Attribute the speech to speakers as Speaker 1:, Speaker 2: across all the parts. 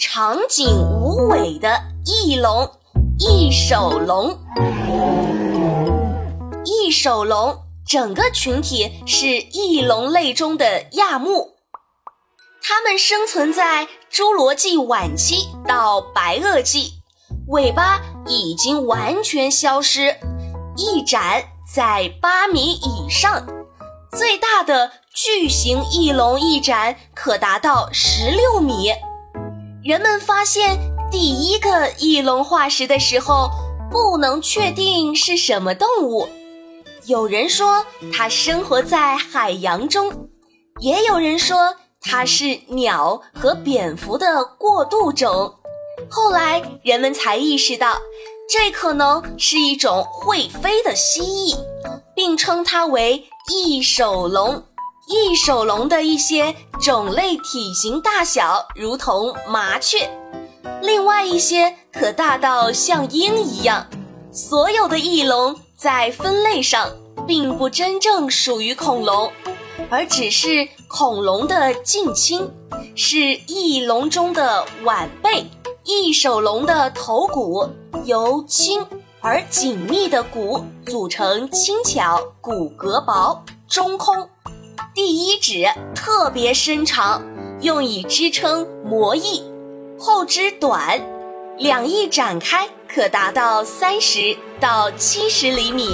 Speaker 1: 长颈无尾的翼龙——翼手龙。翼手龙整个群体是翼龙类中的亚目。它们生存在侏罗纪晚期到白垩纪，尾巴已经完全消失，翼展在八米以上，最大的巨型翼龙翼展可达到十六米。人们发现第一个翼龙化石的时候，不能确定是什么动物，有人说它生活在海洋中，也有人说。它是鸟和蝙蝠的过渡种，后来人们才意识到，这可能是一种会飞的蜥蜴，并称它为翼手龙。翼手龙的一些种类体型大小如同麻雀，另外一些可大到像鹰一样。所有的翼龙在分类上并不真正属于恐龙。而只是恐龙的近亲，是翼龙中的晚辈。翼手龙的头骨由轻而紧密的骨组成，轻巧、骨骼薄、中空。第一指特别伸长，用以支撑魔翼；后肢短，两翼展开可达到三十到七十厘米，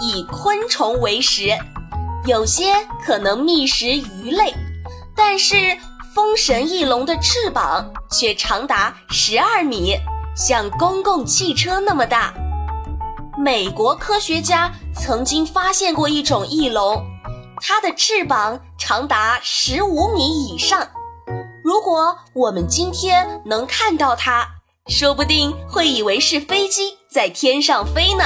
Speaker 1: 以昆虫为食。有些可能觅食鱼类，但是风神翼龙的翅膀却长达十二米，像公共汽车那么大。美国科学家曾经发现过一种翼龙，它的翅膀长达十五米以上。如果我们今天能看到它，说不定会以为是飞机在天上飞呢。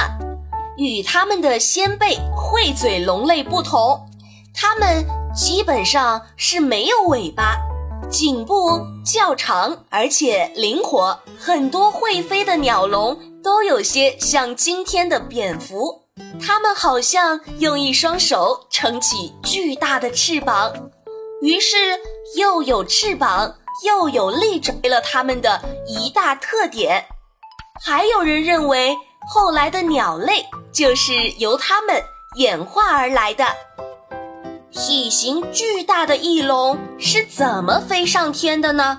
Speaker 1: 与它们的先辈喙嘴龙类不同，它们基本上是没有尾巴，颈部较长而且灵活。很多会飞的鸟龙都有些像今天的蝙蝠，它们好像用一双手撑起巨大的翅膀，于是又有翅膀又有利爪，为了它们的一大特点。还有人认为。后来的鸟类就是由它们演化而来的。体型巨大的翼龙是怎么飞上天的呢？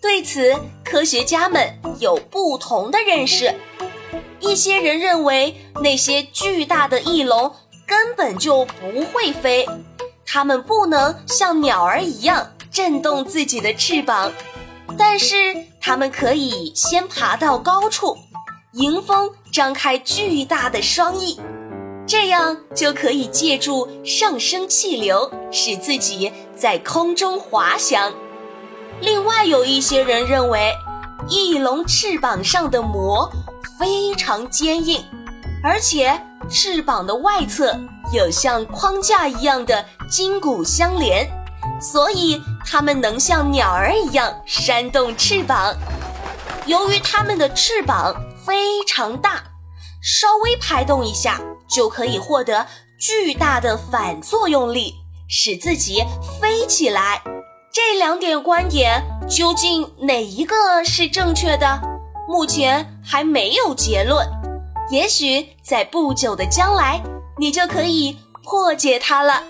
Speaker 1: 对此，科学家们有不同的认识。一些人认为那些巨大的翼龙根本就不会飞，它们不能像鸟儿一样振动自己的翅膀，但是它们可以先爬到高处。迎风张开巨大的双翼，这样就可以借助上升气流使自己在空中滑翔。另外，有一些人认为，翼龙翅膀上的膜非常坚硬，而且翅膀的外侧有像框架一样的筋骨相连，所以它们能像鸟儿一样扇动翅膀。由于它们的翅膀。非常大，稍微拍动一下就可以获得巨大的反作用力，使自己飞起来。这两点观点究竟哪一个是正确的？目前还没有结论。也许在不久的将来，你就可以破解它了。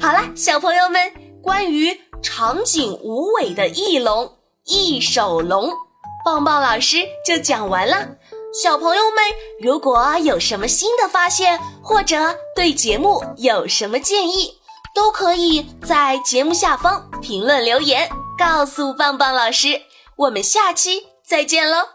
Speaker 1: 好了，小朋友们，关于长颈无尾的翼龙——翼手龙。棒棒老师就讲完了，小朋友们如果有什么新的发现，或者对节目有什么建议，都可以在节目下方评论留言，告诉棒棒老师。我们下期再见喽！